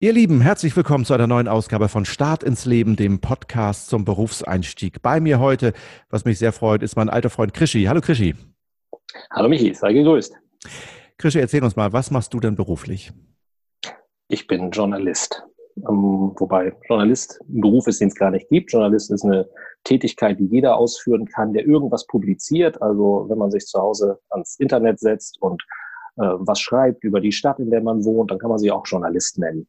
Ihr Lieben, herzlich willkommen zu einer neuen Ausgabe von Start ins Leben, dem Podcast zum Berufseinstieg. Bei mir heute, was mich sehr freut, ist mein alter Freund Krischi. Hallo Krischi. Hallo Michi, sei gegrüßt. Krischi, erzähl uns mal, was machst du denn beruflich? Ich bin Journalist. Ähm, wobei Journalist ein Beruf ist, den es gar nicht gibt. Journalist ist eine Tätigkeit, die jeder ausführen kann, der irgendwas publiziert. Also wenn man sich zu Hause ans Internet setzt und äh, was schreibt über die Stadt, in der man wohnt, dann kann man sich auch Journalist nennen.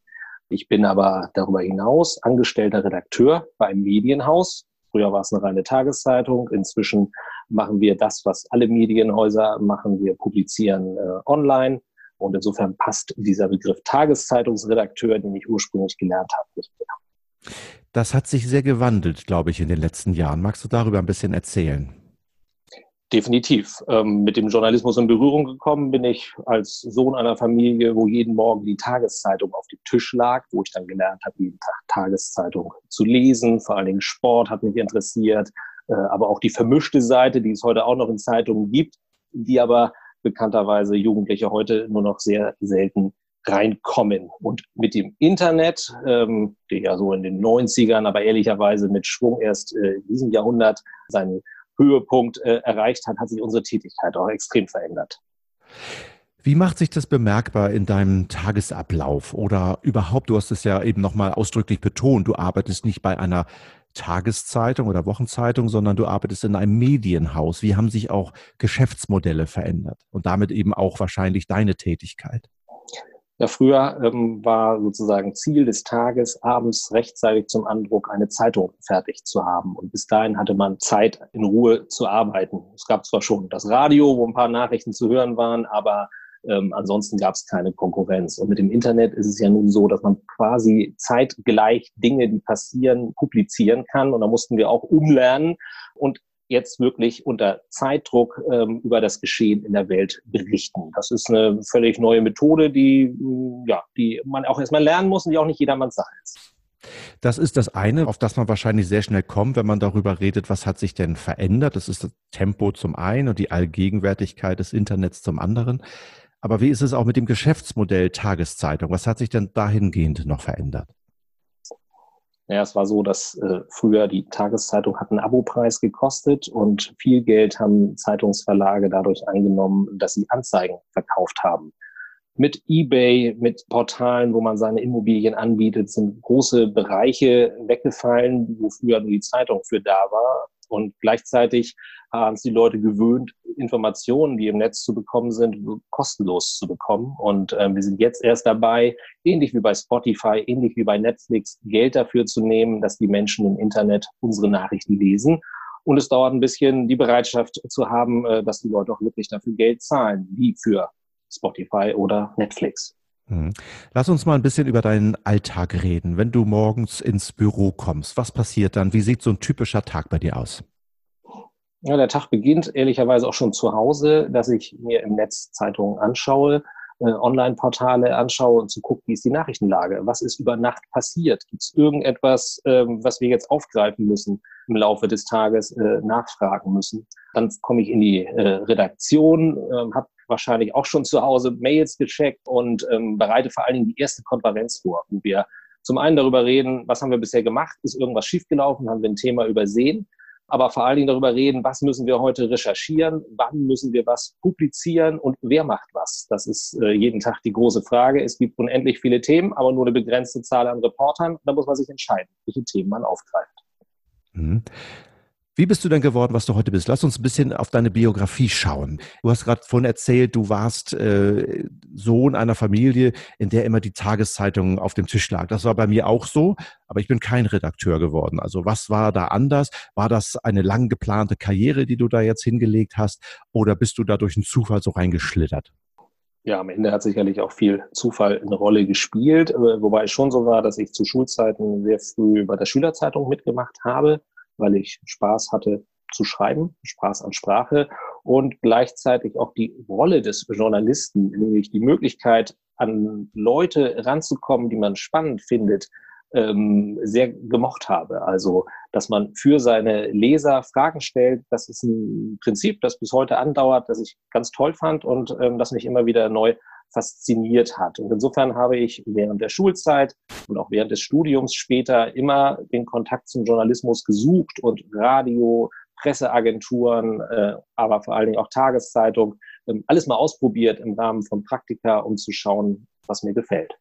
Ich bin aber darüber hinaus angestellter Redakteur bei einem Medienhaus. Früher war es eine reine Tageszeitung. Inzwischen machen wir das, was alle Medienhäuser machen. Wir publizieren äh, online. Und insofern passt dieser Begriff Tageszeitungsredakteur, den ich ursprünglich gelernt habe, nicht mehr. Das hat sich sehr gewandelt, glaube ich, in den letzten Jahren. Magst du darüber ein bisschen erzählen? Definitiv. Ähm, mit dem Journalismus in Berührung gekommen bin ich als Sohn einer Familie, wo jeden Morgen die Tageszeitung auf dem Tisch lag, wo ich dann gelernt habe, jeden Tag Tageszeitung zu lesen. Vor allen Dingen Sport hat mich interessiert, äh, aber auch die vermischte Seite, die es heute auch noch in Zeitungen gibt, die aber bekannterweise Jugendliche heute nur noch sehr selten reinkommen. Und mit dem Internet, ähm, der ja so in den 90ern, aber ehrlicherweise mit Schwung erst äh, in diesem Jahrhundert seinen Höhepunkt äh, erreicht hat, hat sich unsere Tätigkeit auch extrem verändert. Wie macht sich das bemerkbar in deinem Tagesablauf oder überhaupt? Du hast es ja eben nochmal ausdrücklich betont. Du arbeitest nicht bei einer Tageszeitung oder Wochenzeitung, sondern du arbeitest in einem Medienhaus. Wie haben sich auch Geschäftsmodelle verändert und damit eben auch wahrscheinlich deine Tätigkeit? Ja, früher ähm, war sozusagen Ziel des Tages, abends rechtzeitig zum Andruck eine Zeitung fertig zu haben. Und bis dahin hatte man Zeit, in Ruhe zu arbeiten. Es gab zwar schon das Radio, wo ein paar Nachrichten zu hören waren, aber ähm, ansonsten gab es keine Konkurrenz. Und mit dem Internet ist es ja nun so, dass man quasi zeitgleich Dinge, die passieren, publizieren kann. Und da mussten wir auch umlernen. Und jetzt wirklich unter Zeitdruck ähm, über das Geschehen in der Welt berichten. Das ist eine völlig neue Methode, die, mm, ja, die man auch erstmal lernen muss und die auch nicht jedermanns Sache ist. Das ist das eine, auf das man wahrscheinlich sehr schnell kommt, wenn man darüber redet, was hat sich denn verändert. Das ist das Tempo zum einen und die Allgegenwärtigkeit des Internets zum anderen. Aber wie ist es auch mit dem Geschäftsmodell Tageszeitung? Was hat sich denn dahingehend noch verändert? Naja, es war so, dass äh, früher die Tageszeitung hat einen Abopreis gekostet und viel Geld haben Zeitungsverlage dadurch eingenommen, dass sie Anzeigen verkauft haben. Mit eBay, mit Portalen, wo man seine Immobilien anbietet, sind große Bereiche weggefallen, wo früher nur die Zeitung für da war. Und gleichzeitig haben es die Leute gewöhnt, Informationen, die im Netz zu bekommen sind, kostenlos zu bekommen. Und ähm, wir sind jetzt erst dabei, ähnlich wie bei Spotify, ähnlich wie bei Netflix, Geld dafür zu nehmen, dass die Menschen im Internet unsere Nachrichten lesen. Und es dauert ein bisschen, die Bereitschaft zu haben, äh, dass die Leute auch wirklich dafür Geld zahlen, wie für Spotify oder Netflix. Hm. Lass uns mal ein bisschen über deinen Alltag reden. Wenn du morgens ins Büro kommst, was passiert dann? Wie sieht so ein typischer Tag bei dir aus? Ja, der Tag beginnt ehrlicherweise auch schon zu Hause, dass ich mir im Netz Zeitungen anschaue, äh, Online-Portale anschaue und zu gucken, wie ist die Nachrichtenlage? Was ist über Nacht passiert? Gibt es irgendetwas, ähm, was wir jetzt aufgreifen müssen im Laufe des Tages, äh, nachfragen müssen? Dann komme ich in die äh, Redaktion, äh, habe wahrscheinlich auch schon zu Hause Mails gecheckt und ähm, bereite vor allen Dingen die erste Konferenz vor, wo wir zum einen darüber reden, was haben wir bisher gemacht, ist irgendwas schiefgelaufen, haben wir ein Thema übersehen aber vor allen Dingen darüber reden, was müssen wir heute recherchieren, wann müssen wir was publizieren und wer macht was. Das ist äh, jeden Tag die große Frage. Es gibt unendlich viele Themen, aber nur eine begrenzte Zahl an Reportern. Da muss man sich entscheiden, welche Themen man aufgreift. Mhm. Wie bist du denn geworden, was du heute bist? Lass uns ein bisschen auf deine Biografie schauen. Du hast gerade vorhin erzählt, du warst äh, Sohn einer Familie, in der immer die Tageszeitung auf dem Tisch lag. Das war bei mir auch so, aber ich bin kein Redakteur geworden. Also was war da anders? War das eine lang geplante Karriere, die du da jetzt hingelegt hast, oder bist du da durch einen Zufall so reingeschlittert? Ja, am Ende hat sicherlich auch viel Zufall eine Rolle gespielt, äh, wobei es schon so war, dass ich zu Schulzeiten sehr früh bei der Schülerzeitung mitgemacht habe weil ich Spaß hatte zu schreiben, Spaß an Sprache und gleichzeitig auch die Rolle des Journalisten, nämlich die Möglichkeit, an Leute ranzukommen, die man spannend findet, ähm, sehr gemocht habe. Also, dass man für seine Leser Fragen stellt, das ist ein Prinzip, das bis heute andauert, das ich ganz toll fand und ähm, das mich immer wieder neu fasziniert hat. Und insofern habe ich während der Schulzeit und auch während des Studiums später immer den Kontakt zum Journalismus gesucht und Radio, Presseagenturen, äh, aber vor allen Dingen auch Tageszeitung, ähm, alles mal ausprobiert im Rahmen von Praktika, um zu schauen, was mir gefällt.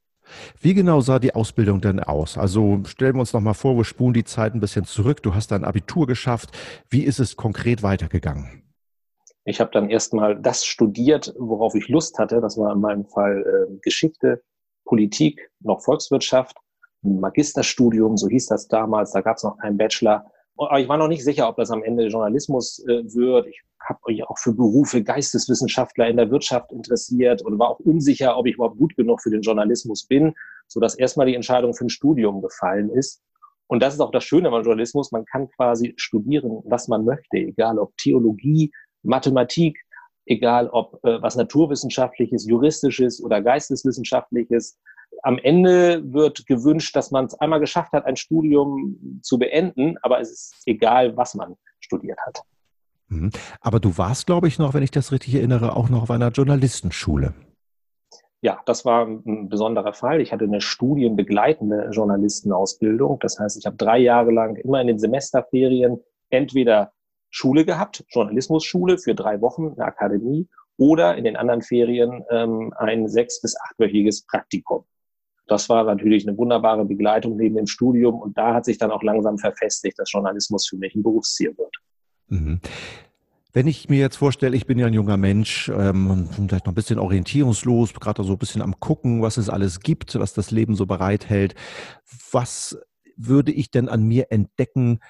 Wie genau sah die Ausbildung denn aus? Also stellen wir uns noch mal vor, wir spulen die Zeit ein bisschen zurück. Du hast dein Abitur geschafft. Wie ist es konkret weitergegangen? Ich habe dann erstmal das studiert, worauf ich Lust hatte. Das war in meinem Fall äh, Geschichte, Politik, noch Volkswirtschaft, ein Magisterstudium, so hieß das damals. Da gab es noch keinen Bachelor. Aber ich war noch nicht sicher, ob das am Ende Journalismus äh, wird. Ich habe mich auch für Berufe Geisteswissenschaftler in der Wirtschaft interessiert und war auch unsicher, ob ich überhaupt gut genug für den Journalismus bin, sodass erstmal die Entscheidung für ein Studium gefallen ist. Und das ist auch das Schöne am Journalismus. Man kann quasi studieren, was man möchte, egal ob Theologie, Mathematik, egal ob äh, was naturwissenschaftliches, juristisches oder geisteswissenschaftliches. Am Ende wird gewünscht, dass man es einmal geschafft hat, ein Studium zu beenden, aber es ist egal, was man studiert hat. Mhm. Aber du warst, glaube ich, noch, wenn ich das richtig erinnere, auch noch auf einer Journalistenschule. Ja, das war ein besonderer Fall. Ich hatte eine studienbegleitende Journalistenausbildung. Das heißt, ich habe drei Jahre lang immer in den Semesterferien entweder Schule gehabt, Journalismusschule für drei Wochen, eine Akademie, oder in den anderen Ferien ähm, ein sechs- bis achtwöchiges Praktikum. Das war natürlich eine wunderbare Begleitung neben dem Studium und da hat sich dann auch langsam verfestigt, dass Journalismus für mich ein Berufsziel wird. Mhm. Wenn ich mir jetzt vorstelle, ich bin ja ein junger Mensch ähm, vielleicht noch ein bisschen orientierungslos, gerade so ein bisschen am gucken, was es alles gibt, was das Leben so bereithält, was würde ich denn an mir entdecken,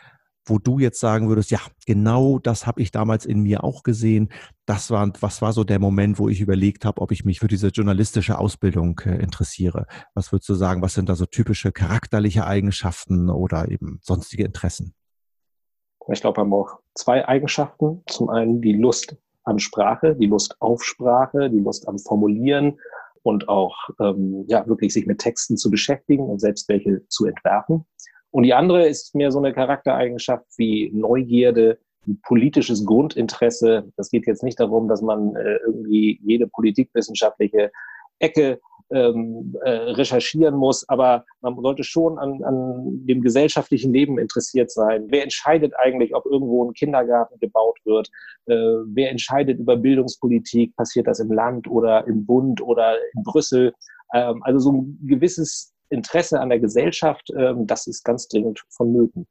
wo du jetzt sagen würdest, ja, genau das habe ich damals in mir auch gesehen. Das war, was war so der Moment, wo ich überlegt habe, ob ich mich für diese journalistische Ausbildung äh, interessiere? Was würdest du sagen, was sind da so typische charakterliche Eigenschaften oder eben sonstige Interessen? Ich glaube, man braucht zwei Eigenschaften. Zum einen die Lust an Sprache, die Lust auf Sprache, die Lust am Formulieren und auch ähm, ja wirklich sich mit Texten zu beschäftigen und selbst welche zu entwerfen. Und die andere ist mehr so eine Charaktereigenschaft wie Neugierde, politisches Grundinteresse. Das geht jetzt nicht darum, dass man äh, irgendwie jede politikwissenschaftliche Ecke ähm, äh, recherchieren muss, aber man sollte schon an, an dem gesellschaftlichen Leben interessiert sein. Wer entscheidet eigentlich, ob irgendwo ein Kindergarten gebaut wird? Äh, wer entscheidet über Bildungspolitik? Passiert das im Land oder im Bund oder in Brüssel? Ähm, also so ein gewisses Interesse an der Gesellschaft, ähm, das ist ganz dringend vonnöten.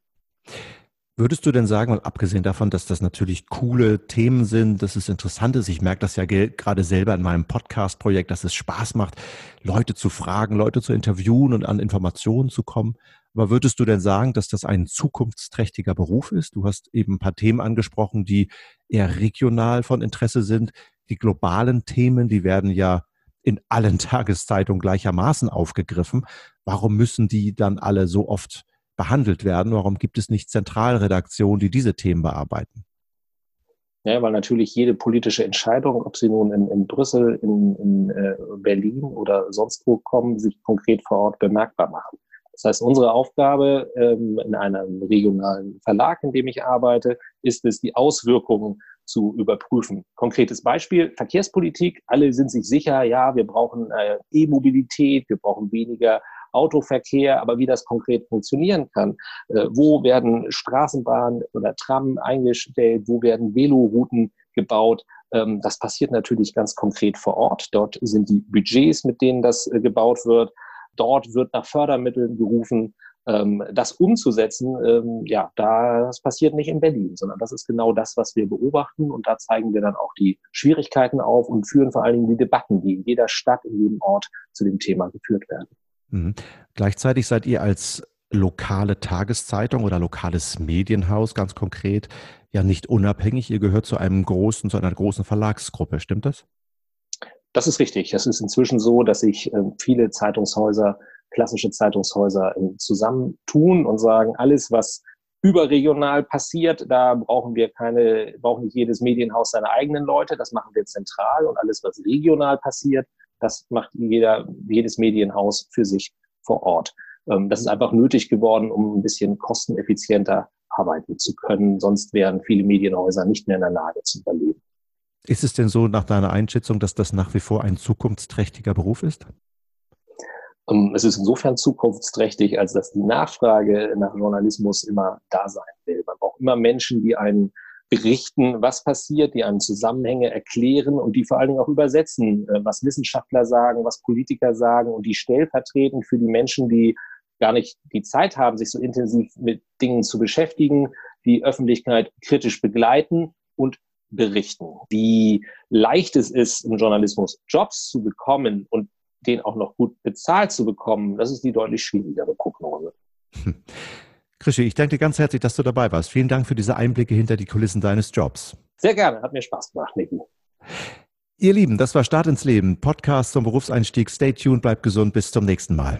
Würdest du denn sagen, mal abgesehen davon, dass das natürlich coole Themen sind, dass es interessant ist, ich merke das ja gerade selber in meinem Podcast-Projekt, dass es Spaß macht, Leute zu fragen, Leute zu interviewen und an Informationen zu kommen. Aber würdest du denn sagen, dass das ein zukunftsträchtiger Beruf ist? Du hast eben ein paar Themen angesprochen, die eher regional von Interesse sind. Die globalen Themen, die werden ja in allen Tageszeitungen gleichermaßen aufgegriffen. Warum müssen die dann alle so oft behandelt werden? Warum gibt es nicht Zentralredaktionen, die diese Themen bearbeiten? Ja, weil natürlich jede politische Entscheidung, ob sie nun in, in Brüssel, in, in äh, Berlin oder sonst wo kommen, sich konkret vor Ort bemerkbar machen. Das heißt, unsere Aufgabe ähm, in einem regionalen Verlag, in dem ich arbeite, ist es, die Auswirkungen zu überprüfen. Konkretes Beispiel, Verkehrspolitik. Alle sind sich sicher, ja, wir brauchen äh, E-Mobilität, wir brauchen weniger Autoverkehr, aber wie das konkret funktionieren kann, äh, wo werden Straßenbahnen oder Tram eingestellt, wo werden Velorouten gebaut, ähm, das passiert natürlich ganz konkret vor Ort. Dort sind die Budgets, mit denen das äh, gebaut wird. Dort wird nach Fördermitteln gerufen. Ähm, das umzusetzen, ähm, ja, das passiert nicht in Berlin, sondern das ist genau das, was wir beobachten. Und da zeigen wir dann auch die Schwierigkeiten auf und führen vor allen Dingen die Debatten, die in jeder Stadt, in jedem Ort zu dem Thema geführt werden. Mhm. Gleichzeitig seid ihr als lokale Tageszeitung oder lokales Medienhaus ganz konkret ja nicht unabhängig. Ihr gehört zu einem großen, zu einer großen Verlagsgruppe. Stimmt das? Das ist richtig. Es ist inzwischen so, dass sich äh, viele Zeitungshäuser, klassische Zeitungshäuser äh, zusammentun und sagen, alles, was überregional passiert, da brauchen wir keine, braucht nicht jedes Medienhaus seine eigenen Leute, das machen wir zentral und alles, was regional passiert, das macht jeder, jedes Medienhaus für sich vor Ort. Ähm, das ist einfach nötig geworden, um ein bisschen kosteneffizienter arbeiten zu können. Sonst wären viele Medienhäuser nicht mehr in der Lage zu überleben. Ist es denn so nach deiner Einschätzung, dass das nach wie vor ein zukunftsträchtiger Beruf ist? Ähm, es ist insofern zukunftsträchtig, als dass die Nachfrage nach Journalismus immer da sein will. Man braucht immer Menschen, die einen berichten, was passiert, die einen Zusammenhänge erklären und die vor allen Dingen auch übersetzen, äh, was Wissenschaftler sagen, was Politiker sagen und die stellvertretend für die Menschen, die gar nicht die Zeit haben, sich so intensiv mit Dingen zu beschäftigen, die Öffentlichkeit kritisch begleiten und berichten. Wie leicht es ist, im Journalismus Jobs zu bekommen und den auch noch gut bezahlt zu bekommen, das ist die deutlich schwierigere Prognose. Krischi, ich danke dir ganz herzlich, dass du dabei warst. Vielen Dank für diese Einblicke hinter die Kulissen deines Jobs. Sehr gerne, hat mir Spaß gemacht, Niki. Ihr Lieben, das war Start ins Leben, Podcast zum Berufseinstieg. Stay tuned, bleibt gesund, bis zum nächsten Mal.